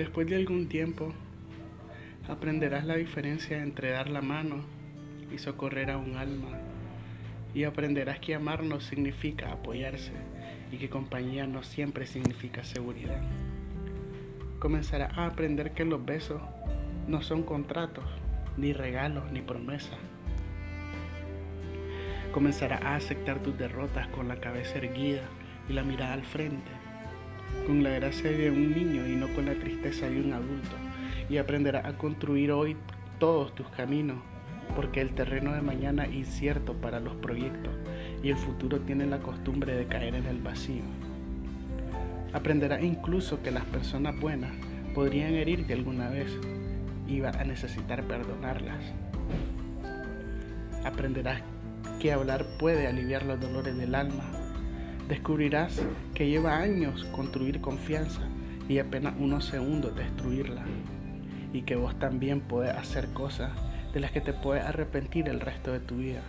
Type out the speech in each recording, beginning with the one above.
Después de algún tiempo, aprenderás la diferencia entre dar la mano y socorrer a un alma. Y aprenderás que amar no significa apoyarse y que compañía no siempre significa seguridad. Comenzarás a aprender que los besos no son contratos, ni regalos, ni promesas. Comenzarás a aceptar tus derrotas con la cabeza erguida y la mirada al frente, con la gracia de un niño y no con la tristeza de un adulto. Y aprenderás a construir hoy todos tus caminos, porque el terreno de mañana es incierto para los proyectos y el futuro tiene la costumbre de caer en el vacío. Aprenderás incluso que las personas buenas podrían herirte alguna vez y vas a necesitar perdonarlas. Aprenderás que hablar puede aliviar los dolores del alma. Descubrirás que lleva años construir confianza y apenas unos segundos destruirla. Y que vos también puedes hacer cosas de las que te puedes arrepentir el resto de tu vida.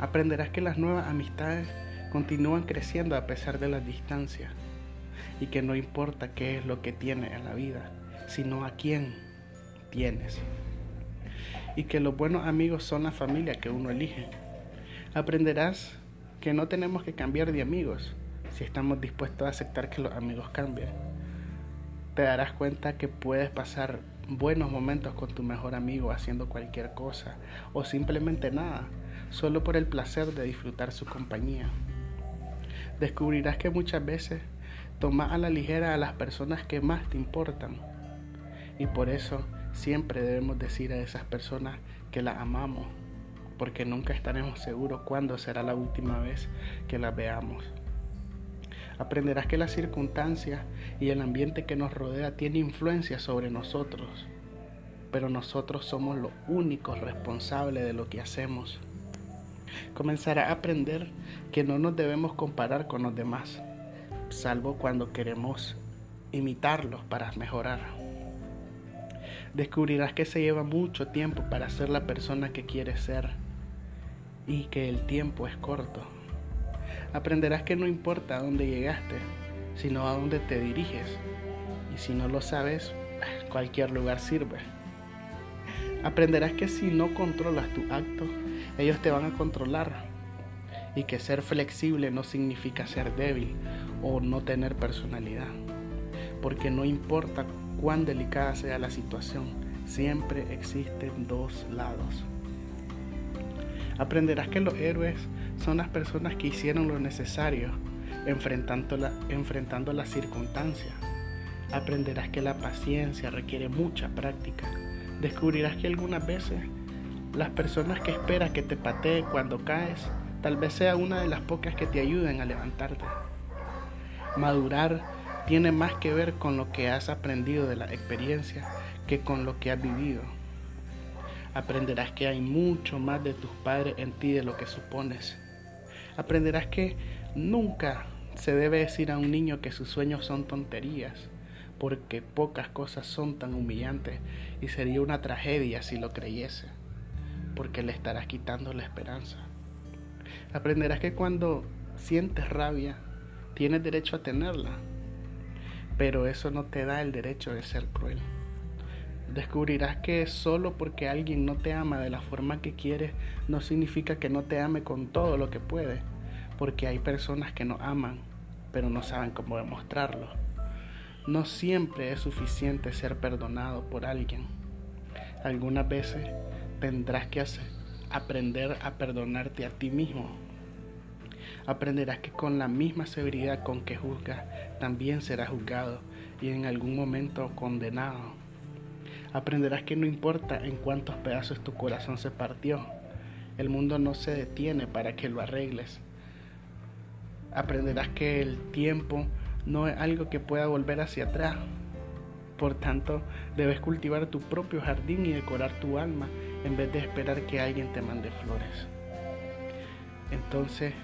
Aprenderás que las nuevas amistades continúan creciendo a pesar de las distancias y que no importa qué es lo que tienes en la vida, sino a quién tienes. Y que los buenos amigos son la familia que uno elige. Aprenderás que no tenemos que cambiar de amigos si estamos dispuestos a aceptar que los amigos cambien. Te darás cuenta que puedes pasar buenos momentos con tu mejor amigo haciendo cualquier cosa o simplemente nada, solo por el placer de disfrutar su compañía. Descubrirás que muchas veces tomas a la ligera a las personas que más te importan y por eso siempre debemos decir a esas personas que las amamos, porque nunca estaremos seguros cuándo será la última vez que las veamos. Aprenderás que las circunstancias y el ambiente que nos rodea tiene influencia sobre nosotros, pero nosotros somos los únicos responsables de lo que hacemos. Comenzarás a aprender que no nos debemos comparar con los demás, salvo cuando queremos imitarlos para mejorar. Descubrirás que se lleva mucho tiempo para ser la persona que quieres ser y que el tiempo es corto. Aprenderás que no importa a dónde llegaste, sino a dónde te diriges. Y si no lo sabes, cualquier lugar sirve. Aprenderás que si no controlas tu acto, ellos te van a controlar. Y que ser flexible no significa ser débil o no tener personalidad. Porque no importa cuán delicada sea la situación, siempre existen dos lados. Aprenderás que los héroes son las personas que hicieron lo necesario enfrentando, la, enfrentando las circunstancias. Aprenderás que la paciencia requiere mucha práctica. Descubrirás que algunas veces las personas que esperas que te patee cuando caes, tal vez sea una de las pocas que te ayuden a levantarte. Madurar tiene más que ver con lo que has aprendido de la experiencia que con lo que has vivido. Aprenderás que hay mucho más de tus padres en ti de lo que supones. Aprenderás que nunca se debe decir a un niño que sus sueños son tonterías, porque pocas cosas son tan humillantes y sería una tragedia si lo creyese, porque le estarás quitando la esperanza. Aprenderás que cuando sientes rabia, tienes derecho a tenerla, pero eso no te da el derecho de ser cruel. Descubrirás que solo porque alguien no te ama de la forma que quieres no significa que no te ame con todo lo que puede, porque hay personas que no aman, pero no saben cómo demostrarlo. No siempre es suficiente ser perdonado por alguien. Algunas veces tendrás que aprender a perdonarte a ti mismo. Aprenderás que con la misma severidad con que juzgas, también serás juzgado y en algún momento condenado. Aprenderás que no importa en cuántos pedazos tu corazón se partió, el mundo no se detiene para que lo arregles. Aprenderás que el tiempo no es algo que pueda volver hacia atrás. Por tanto, debes cultivar tu propio jardín y decorar tu alma en vez de esperar que alguien te mande flores. Entonces,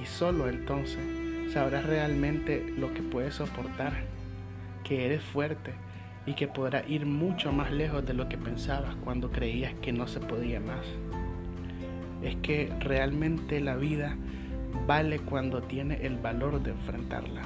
y solo entonces, sabrás realmente lo que puedes soportar, que eres fuerte y que podrás ir mucho más lejos de lo que pensabas cuando creías que no se podía más. Es que realmente la vida vale cuando tiene el valor de enfrentarla.